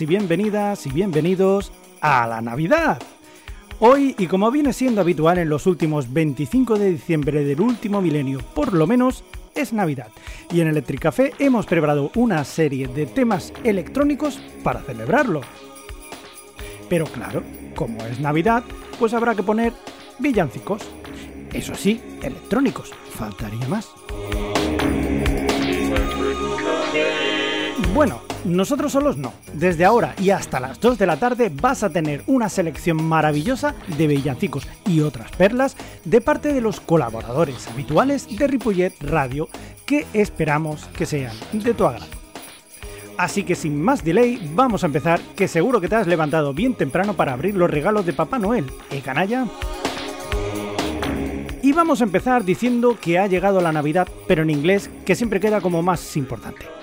Y bienvenidas y bienvenidos a la Navidad. Hoy, y como viene siendo habitual en los últimos 25 de diciembre del último milenio, por lo menos, es Navidad. Y en Electric Café hemos preparado una serie de temas electrónicos para celebrarlo. Pero claro, como es Navidad, pues habrá que poner villancicos. Eso sí, electrónicos, faltaría más. Bueno, nosotros solos no. Desde ahora y hasta las 2 de la tarde vas a tener una selección maravillosa de villancicos y otras perlas de parte de los colaboradores habituales de Ripollet Radio que esperamos que sean de tu agrado. Así que sin más delay, vamos a empezar, que seguro que te has levantado bien temprano para abrir los regalos de Papá Noel, ¿eh, canalla? Y vamos a empezar diciendo que ha llegado la Navidad, pero en inglés, que siempre queda como más importante.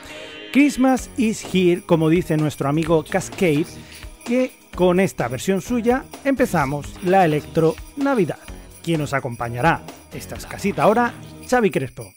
Christmas is here, como dice nuestro amigo Cascade, que con esta versión suya empezamos la Electro Navidad. Quien nos acompañará esta escasita ahora, Xavi Crespo.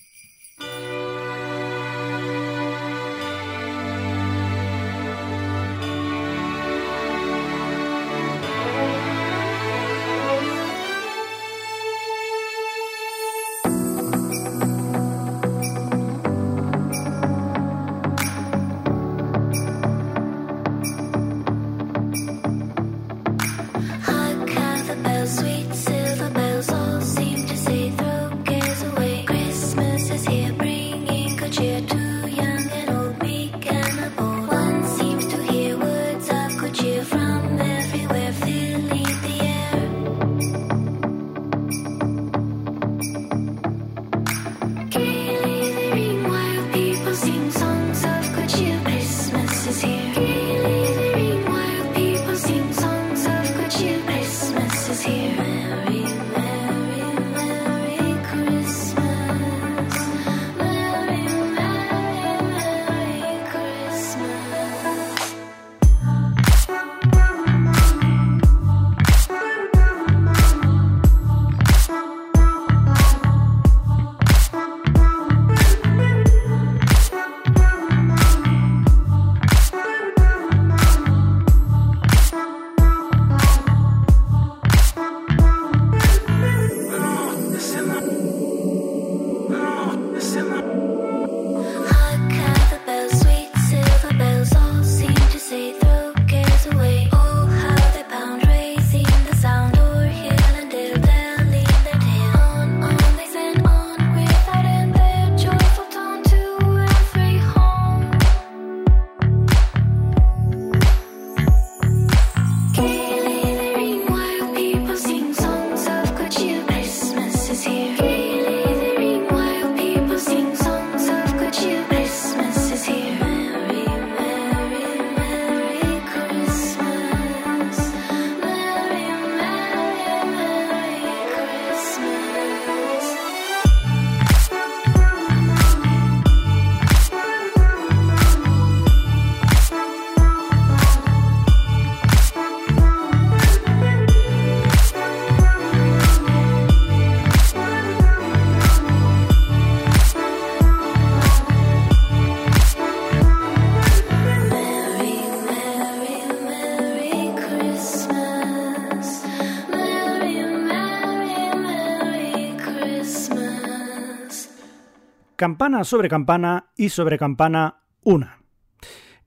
Campana sobre campana y sobre campana una.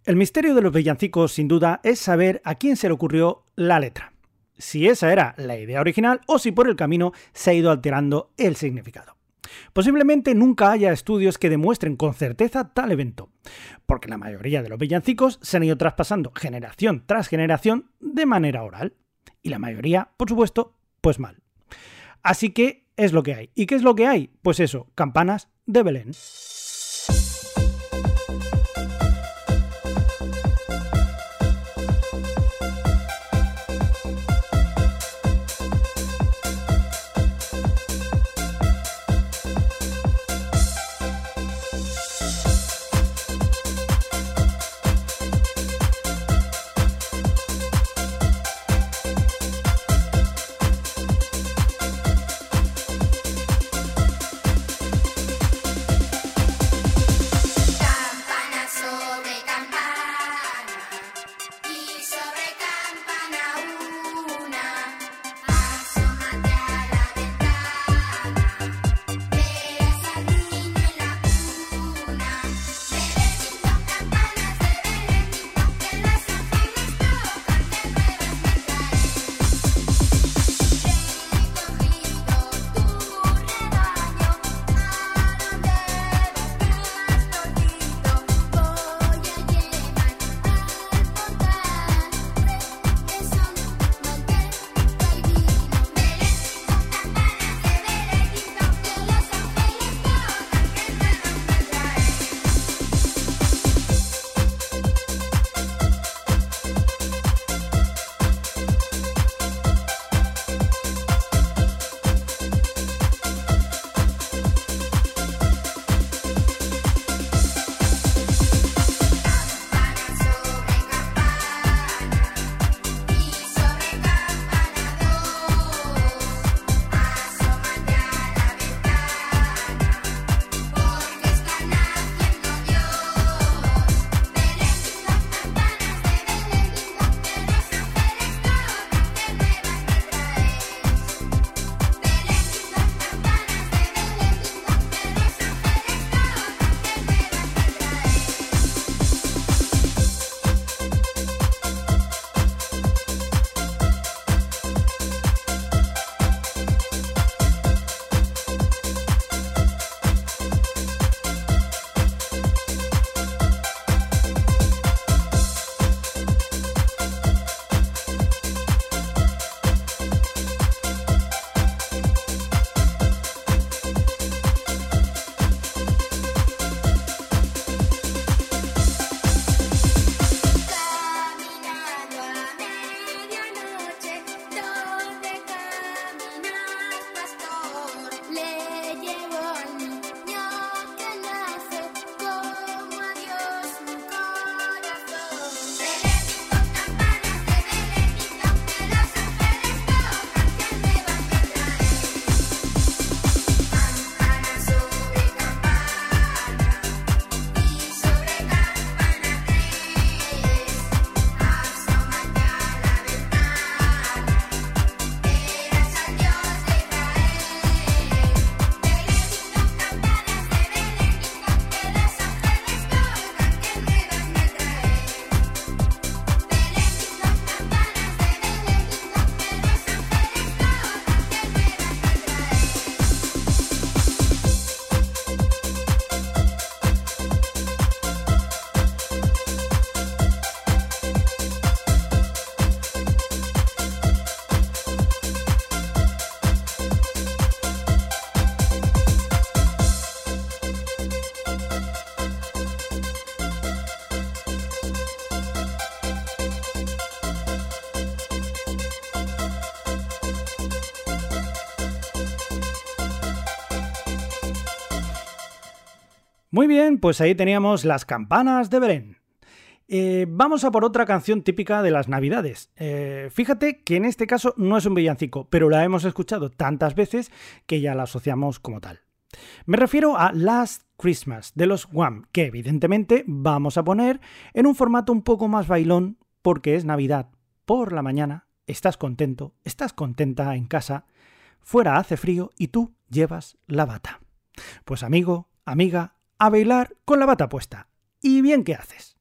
El misterio de los villancicos, sin duda, es saber a quién se le ocurrió la letra. Si esa era la idea original o si por el camino se ha ido alterando el significado. Posiblemente nunca haya estudios que demuestren con certeza tal evento, porque la mayoría de los villancicos se han ido traspasando generación tras generación de manera oral, y la mayoría, por supuesto, pues mal. Así que es lo que hay. ¿Y qué es lo que hay? Pues eso, campanas de Muy bien, pues ahí teníamos las campanas de Belén. Eh, vamos a por otra canción típica de las Navidades. Eh, fíjate que en este caso no es un villancico, pero la hemos escuchado tantas veces que ya la asociamos como tal. Me refiero a Last Christmas de los Wham, que evidentemente vamos a poner en un formato un poco más bailón porque es Navidad por la mañana, estás contento, estás contenta en casa, fuera hace frío y tú llevas la bata. Pues amigo, amiga, a bailar con la bata puesta. ¿Y bien qué haces?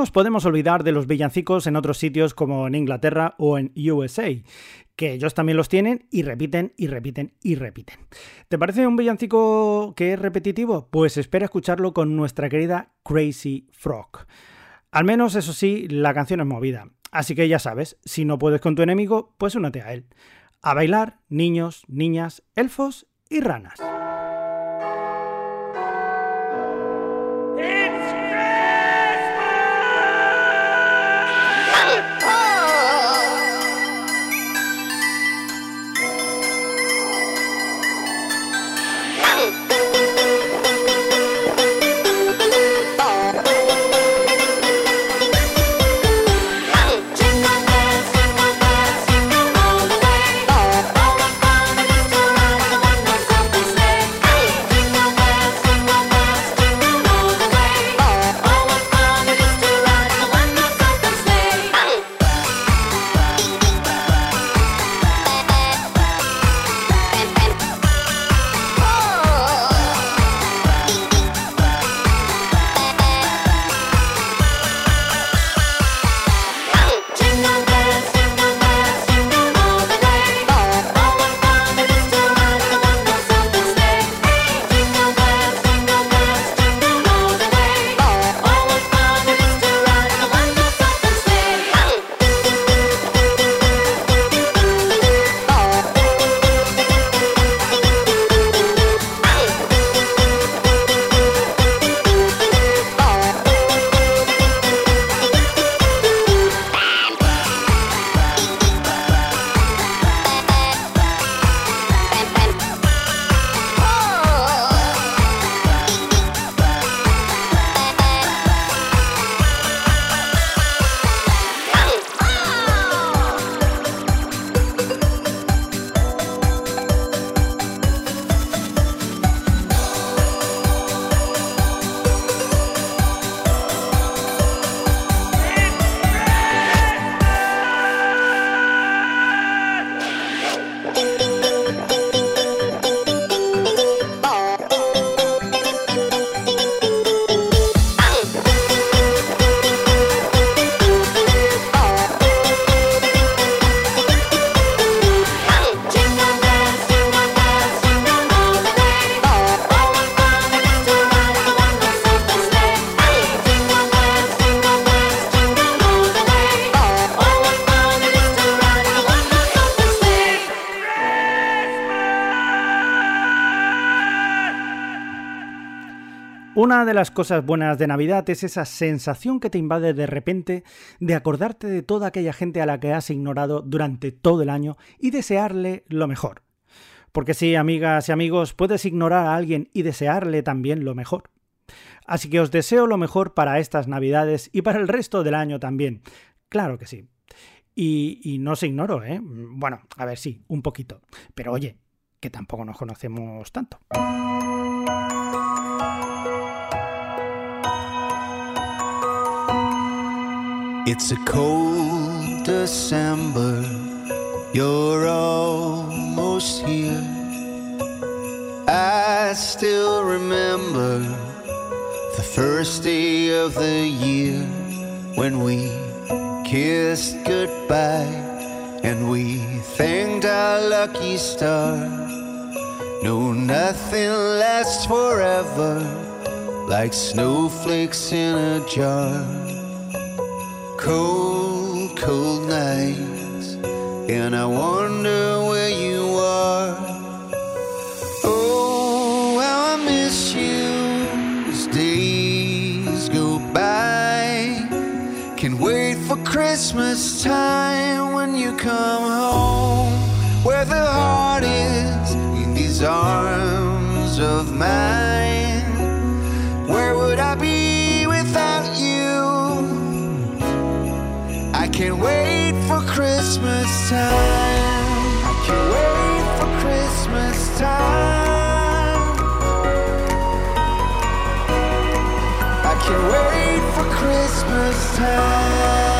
Nos podemos olvidar de los villancicos en otros sitios como en Inglaterra o en USA, que ellos también los tienen y repiten y repiten y repiten. ¿Te parece un villancico que es repetitivo? Pues espera escucharlo con nuestra querida Crazy Frog. Al menos eso sí, la canción es movida. Así que ya sabes, si no puedes con tu enemigo, pues únete a él. A bailar, niños, niñas, elfos y ranas. Una de las cosas buenas de Navidad es esa sensación que te invade de repente de acordarte de toda aquella gente a la que has ignorado durante todo el año y desearle lo mejor. Porque sí, amigas y amigos, puedes ignorar a alguien y desearle también lo mejor. Así que os deseo lo mejor para estas Navidades y para el resto del año también. Claro que sí. Y, no se ignoro, ¿eh? Bueno, a ver, sí, un poquito. Pero oye, que tampoco nos conocemos tanto. It's a cold December, you're almost here. I still remember the first day of the year when we kissed goodbye and we thanked our lucky star. No, nothing lasts forever like snowflakes in a jar cold, cold nights, and I wonder where you are. Oh, how I miss you as days go by. Can wait for Christmas time when you come home, where the heart is in these arms of mine. Can't wait for Christmas time. I can't wait for Christmas time. I can't wait for Christmas time.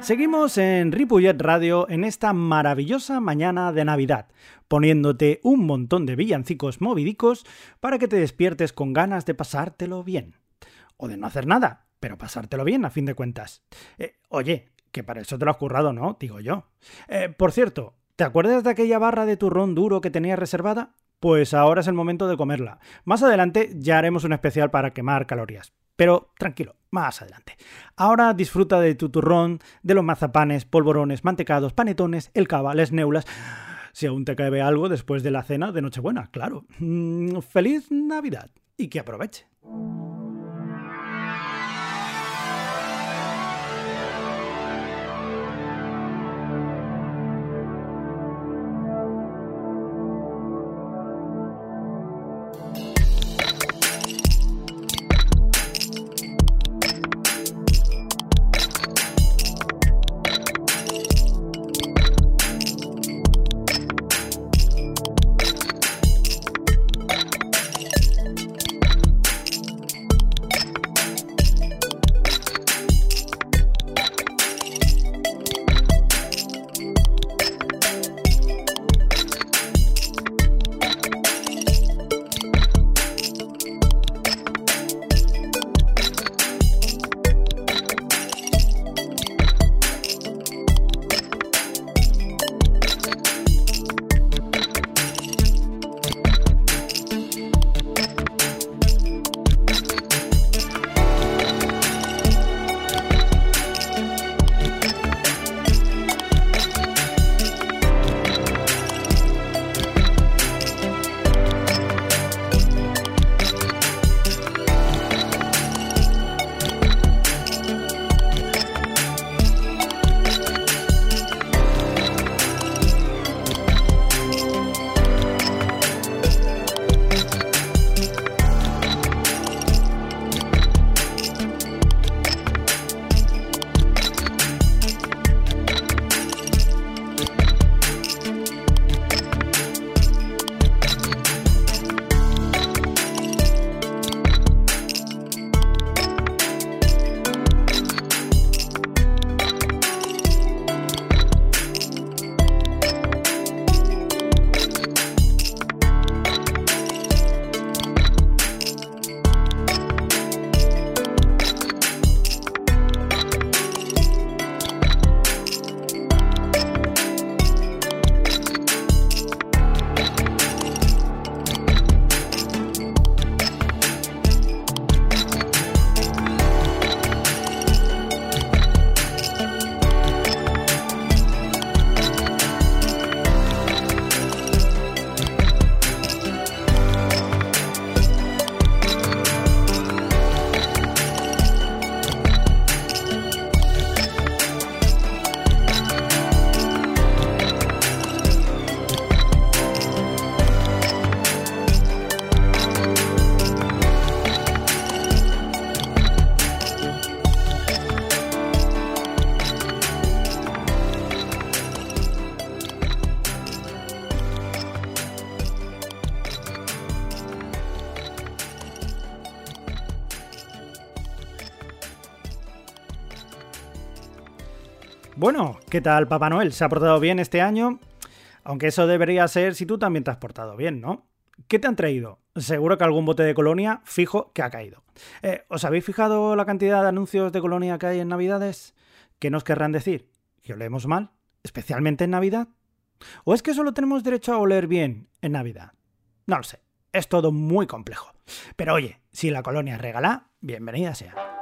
Seguimos en Ripollet Radio en esta maravillosa mañana de Navidad, poniéndote un montón de villancicos movidicos para que te despiertes con ganas de pasártelo bien. O de no hacer nada, pero pasártelo bien a fin de cuentas. Eh, oye, que para eso te lo has currado, ¿no? Digo yo. Eh, por cierto, ¿te acuerdas de aquella barra de turrón duro que tenías reservada? Pues ahora es el momento de comerla. Más adelante ya haremos un especial para quemar calorías. Pero tranquilo, más adelante. Ahora disfruta de tu turrón, de los mazapanes, polvorones, mantecados, panetones, el cava, las neulas. Si aún te cabe algo después de la cena de Nochebuena, claro. Mm, ¡Feliz Navidad! Y que aproveche. ¿Qué tal Papá Noel? ¿Se ha portado bien este año? Aunque eso debería ser si tú también te has portado bien, ¿no? ¿Qué te han traído? Seguro que algún bote de colonia fijo que ha caído. Eh, ¿Os habéis fijado la cantidad de anuncios de colonia que hay en Navidades? ¿Qué nos querrán decir? ¿Que olemos mal? ¿Especialmente en Navidad? ¿O es que solo tenemos derecho a oler bien en Navidad? No lo sé. Es todo muy complejo. Pero oye, si la colonia regala, bienvenida sea.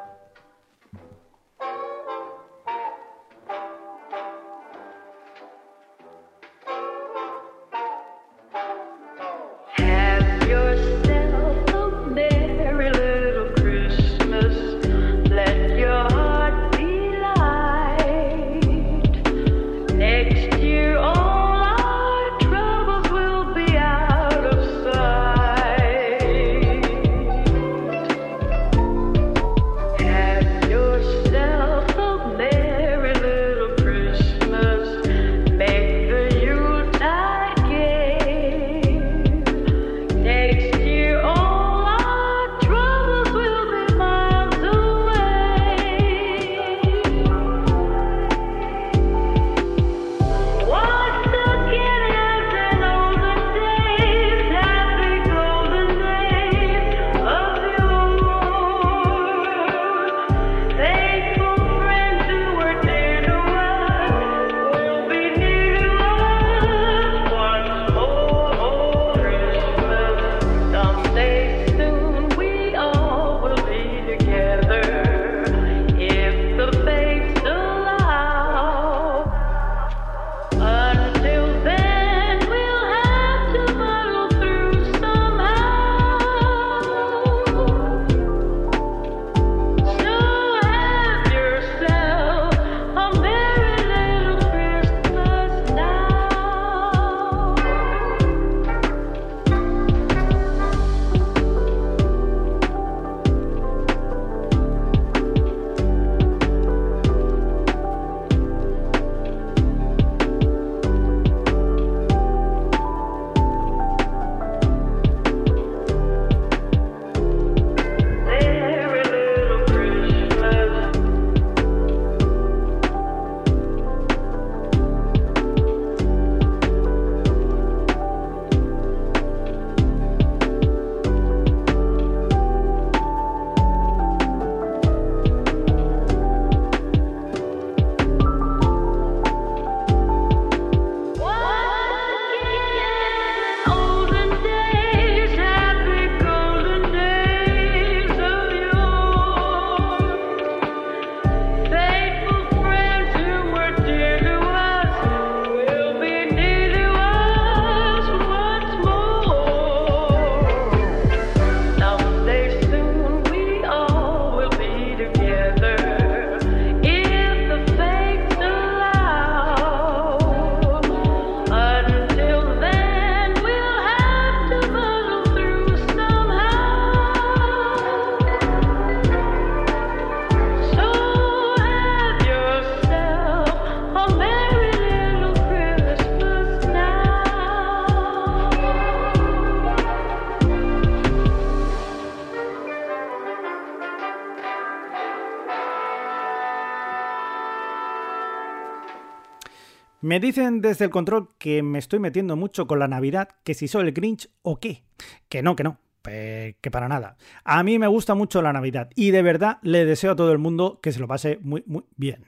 Dicen desde el control que me estoy metiendo mucho con la Navidad, que si soy el Grinch o qué. Que no, que no. Que para nada. A mí me gusta mucho la Navidad y de verdad le deseo a todo el mundo que se lo pase muy, muy bien.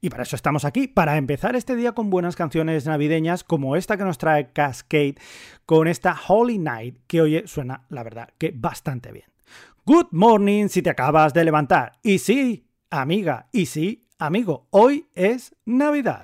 Y para eso estamos aquí, para empezar este día con buenas canciones navideñas como esta que nos trae Cascade con esta Holy Night que oye suena, la verdad, que bastante bien. Good morning si te acabas de levantar. Y sí, amiga, y sí, amigo, hoy es Navidad.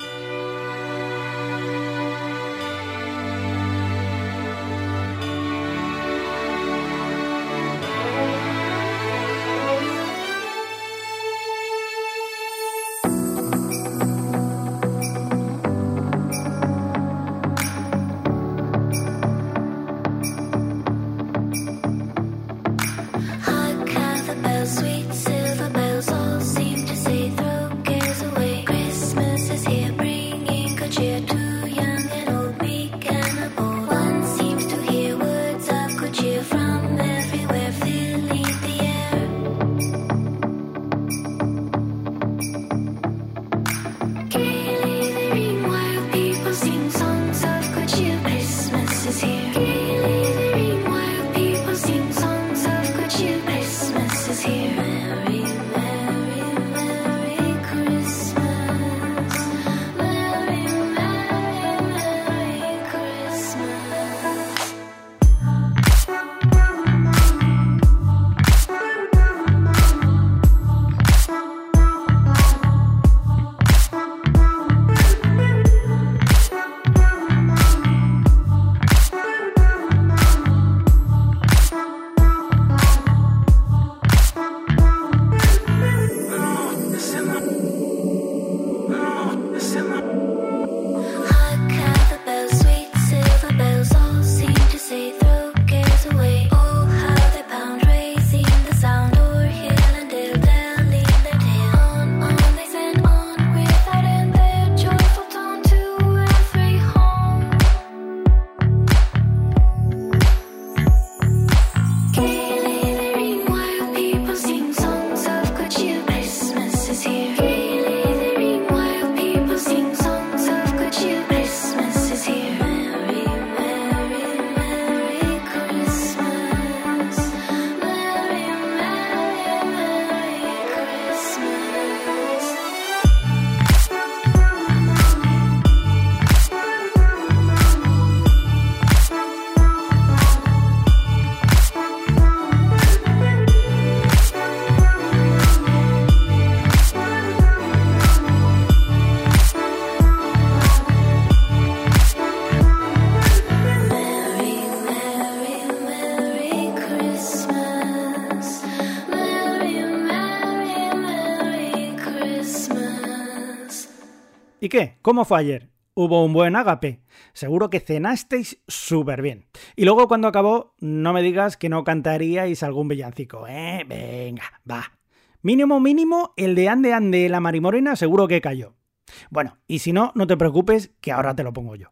¿Cómo fue ayer? ¿Hubo un buen ágape? Seguro que cenasteis súper bien. Y luego cuando acabó, no me digas que no cantaríais algún villancico, ¿eh? Venga, va. Mínimo, mínimo, el de Ande Ande la Marimorena seguro que cayó. Bueno, y si no, no te preocupes, que ahora te lo pongo yo.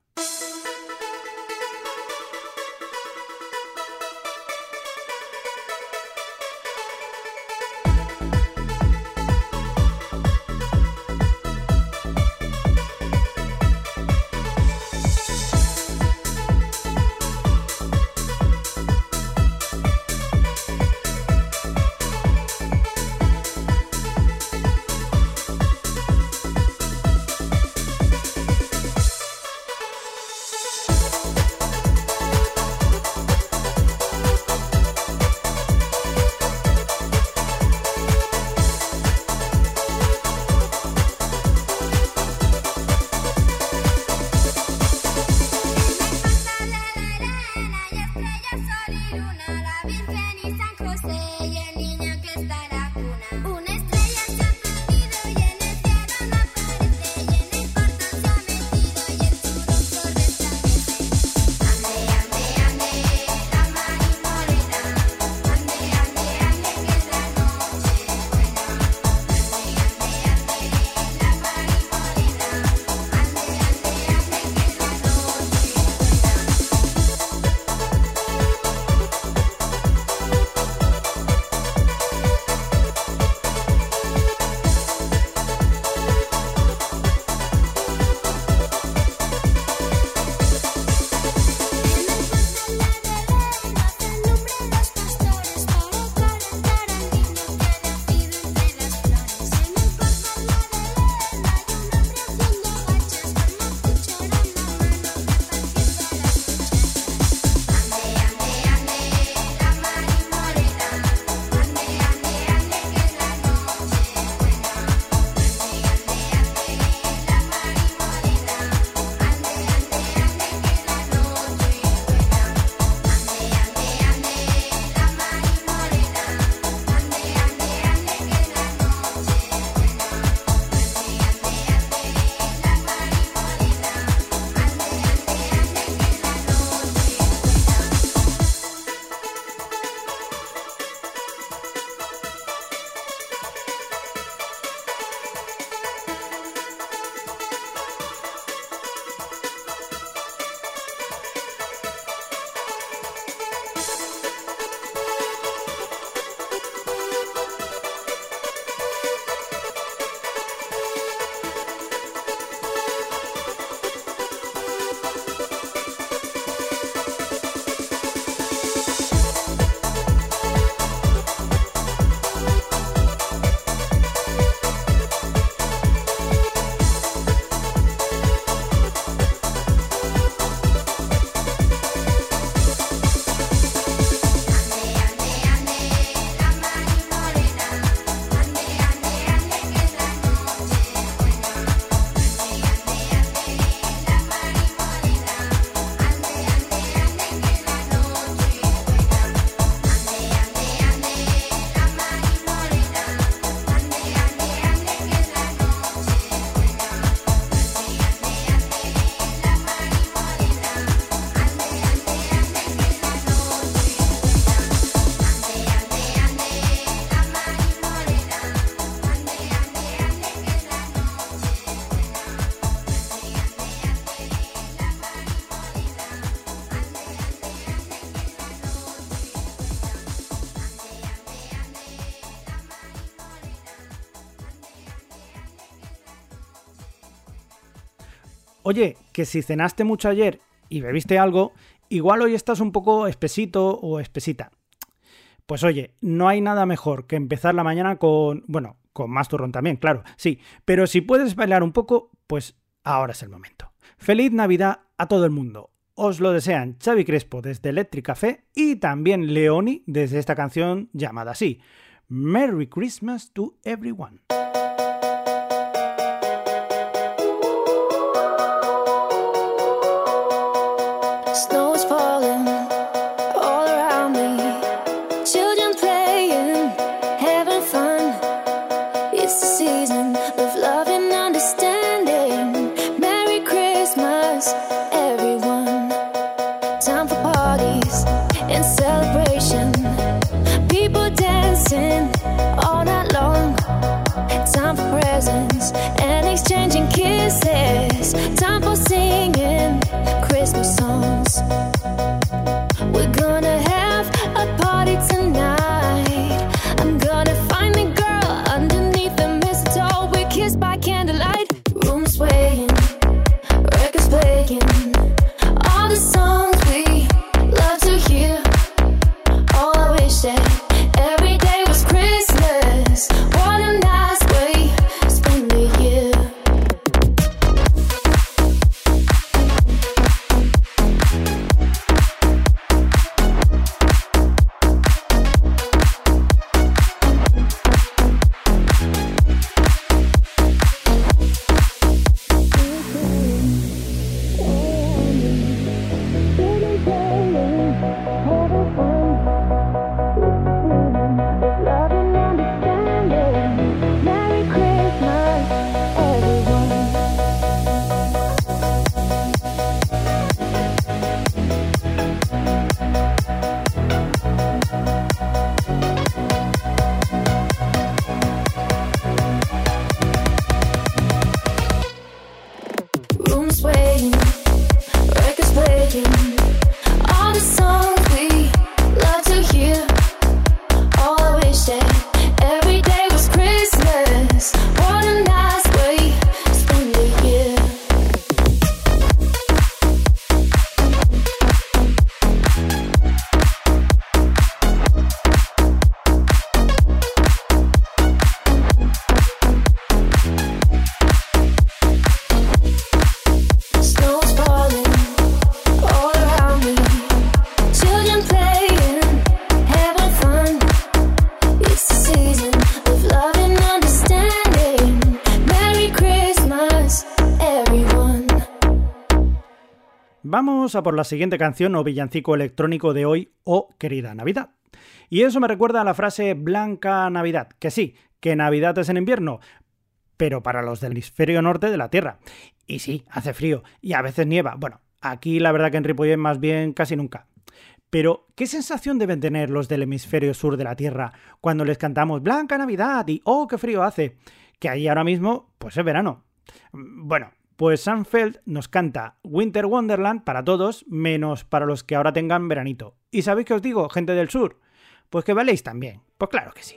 Oye, que si cenaste mucho ayer y bebiste algo, igual hoy estás un poco espesito o espesita. Pues oye, no hay nada mejor que empezar la mañana con, bueno, con más turrón también, claro, sí, pero si puedes bailar un poco, pues ahora es el momento. Feliz Navidad a todo el mundo. Os lo desean Xavi Crespo desde Electric Café y también Leoni desde esta canción llamada así. Merry Christmas to everyone. shaking. Vamos a por la siguiente canción o villancico electrónico de hoy, o Querida Navidad. Y eso me recuerda a la frase Blanca Navidad, que sí, que Navidad es en invierno, pero para los del hemisferio norte de la Tierra. Y sí, hace frío y a veces nieva. Bueno, aquí la verdad que en Ripollet más bien casi nunca. Pero, ¿qué sensación deben tener los del hemisferio sur de la Tierra cuando les cantamos Blanca Navidad y ¡Oh, qué frío hace! Que ahí ahora mismo, pues es verano. Bueno, pues Sanfeld nos canta Winter Wonderland para todos, menos para los que ahora tengan veranito. ¿Y sabéis qué os digo, gente del sur? Pues que valéis también. Pues claro que sí.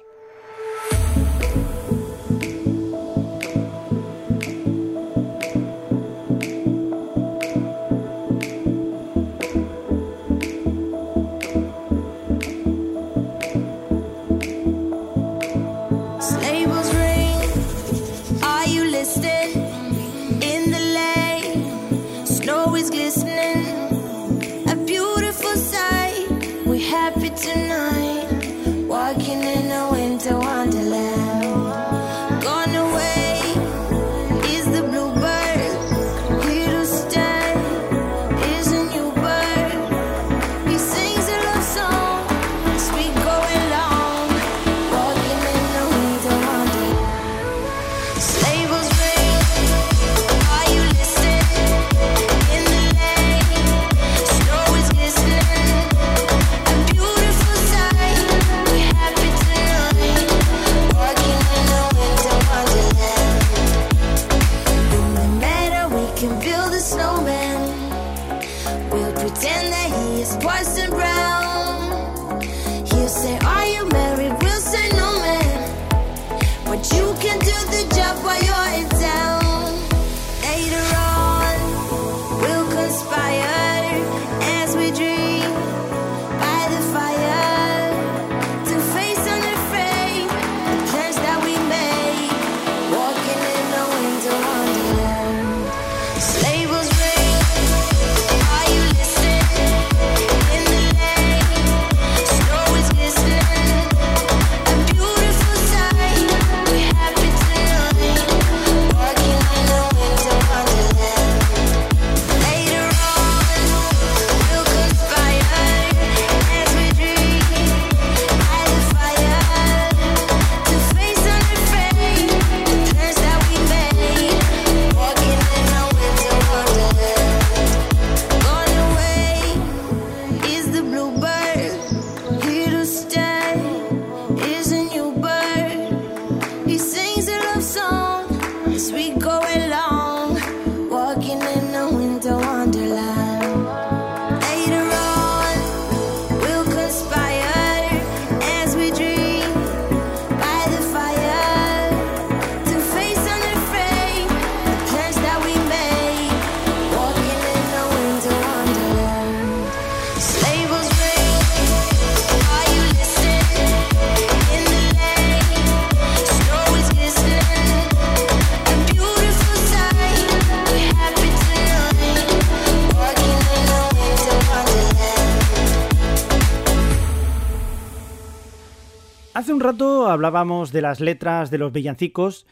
Hablábamos de las letras de los villancicos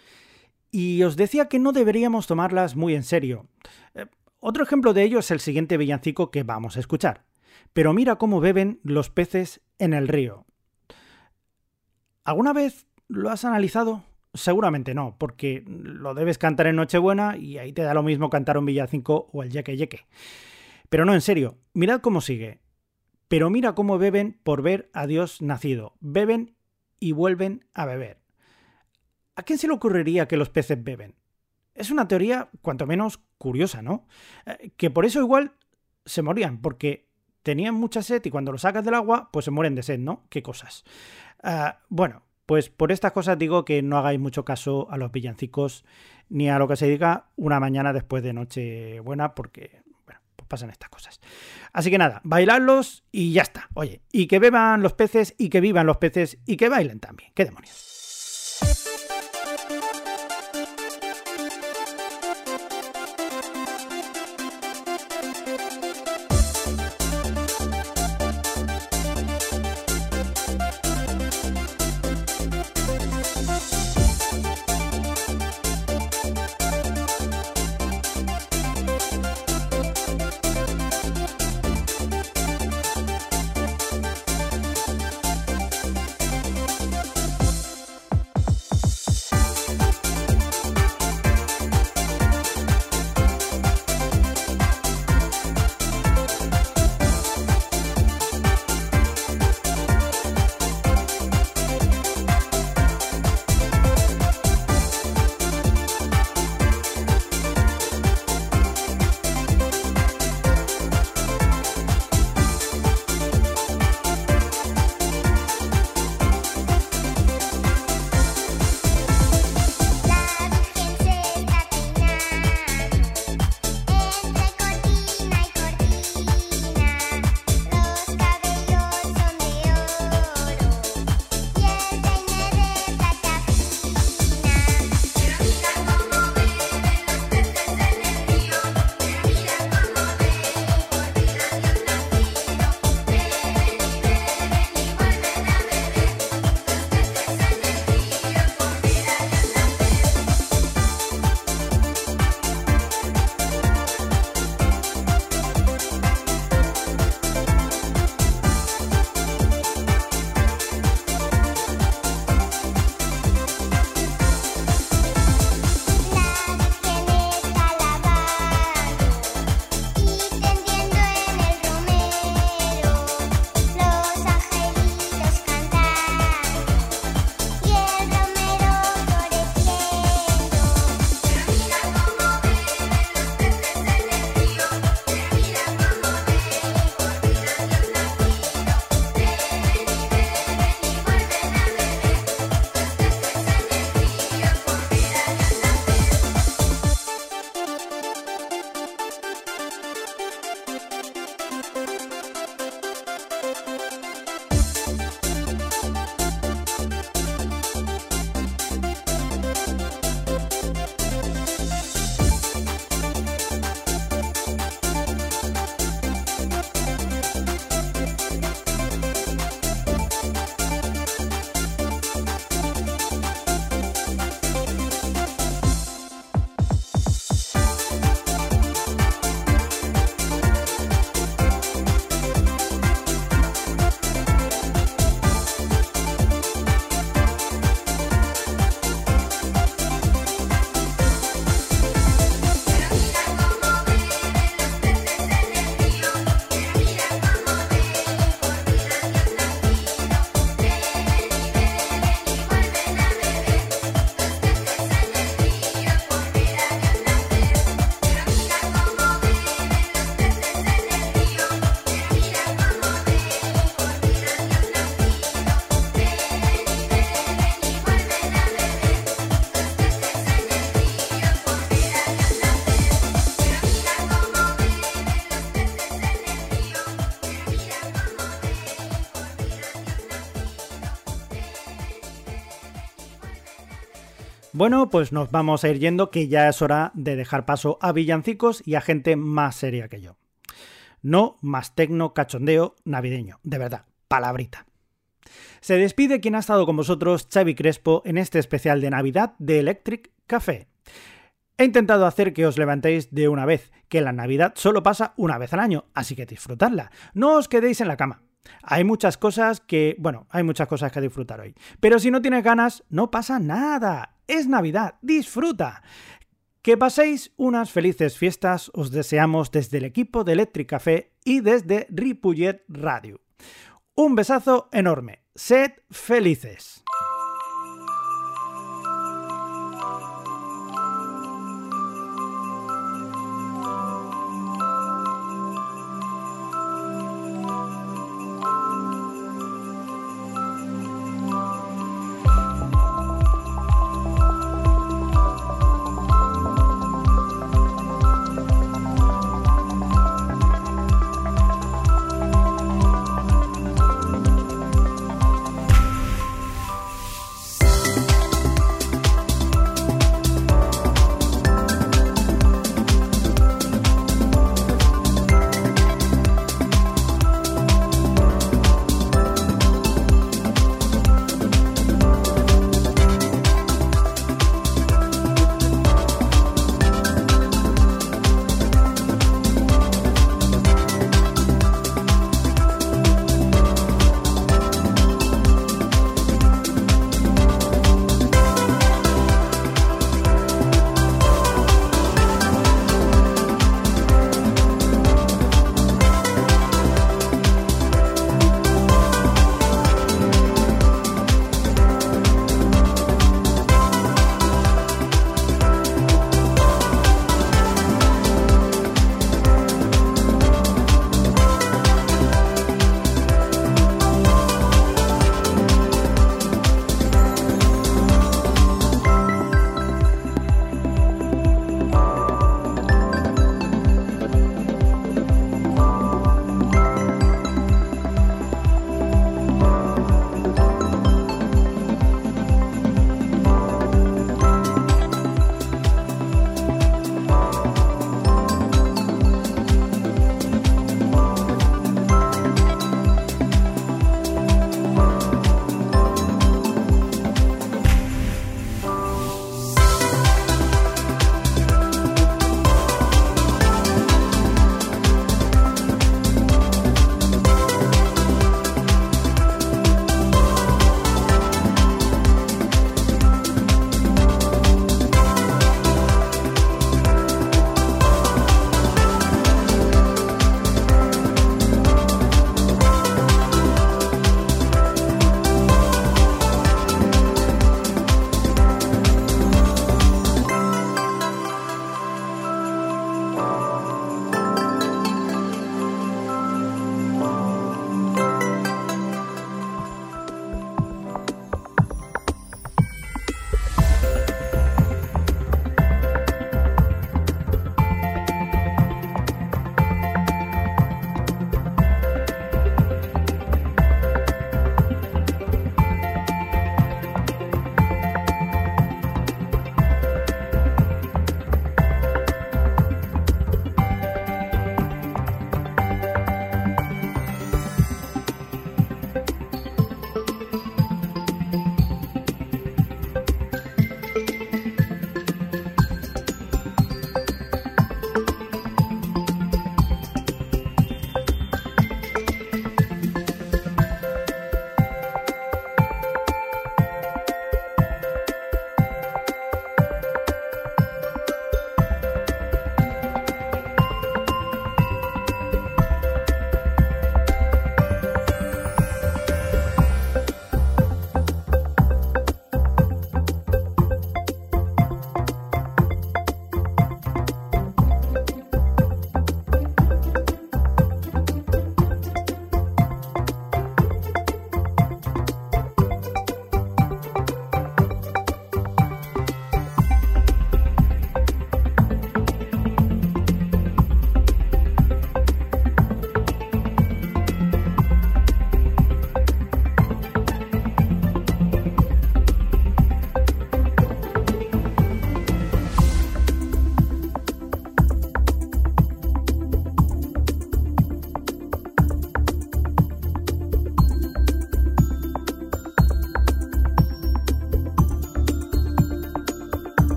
y os decía que no deberíamos tomarlas muy en serio. Eh, otro ejemplo de ello es el siguiente villancico que vamos a escuchar. Pero mira cómo beben los peces en el río. ¿Alguna vez lo has analizado? Seguramente no, porque lo debes cantar en Nochebuena y ahí te da lo mismo cantar un villancico o el yeque yeque. Pero no, en serio, mirad cómo sigue. Pero mira cómo beben por ver a Dios nacido. Beben y vuelven a beber. ¿A quién se le ocurriría que los peces beben? Es una teoría cuanto menos curiosa, ¿no? Eh, que por eso igual se morían, porque tenían mucha sed y cuando los sacas del agua, pues se mueren de sed, ¿no? Qué cosas. Ah, bueno, pues por estas cosas digo que no hagáis mucho caso a los villancicos ni a lo que se diga una mañana después de Nochebuena, porque, pasan estas cosas. Así que nada, bailadlos y ya está. Oye, y que beban los peces y que vivan los peces y que bailen también. ¿Qué demonios? Bueno, pues nos vamos a ir yendo que ya es hora de dejar paso a villancicos y a gente más seria que yo. No más tecno cachondeo navideño, de verdad, palabrita. Se despide quien ha estado con vosotros, Xavi Crespo, en este especial de Navidad de Electric Café. He intentado hacer que os levantéis de una vez, que la Navidad solo pasa una vez al año, así que disfrutadla. No os quedéis en la cama. Hay muchas cosas que, bueno, hay muchas cosas que disfrutar hoy. Pero si no tienes ganas, no pasa nada. Es Navidad, disfruta. Que paséis unas felices fiestas, os deseamos desde el equipo de Electric Café y desde Ripollet Radio. Un besazo enorme. Sed felices.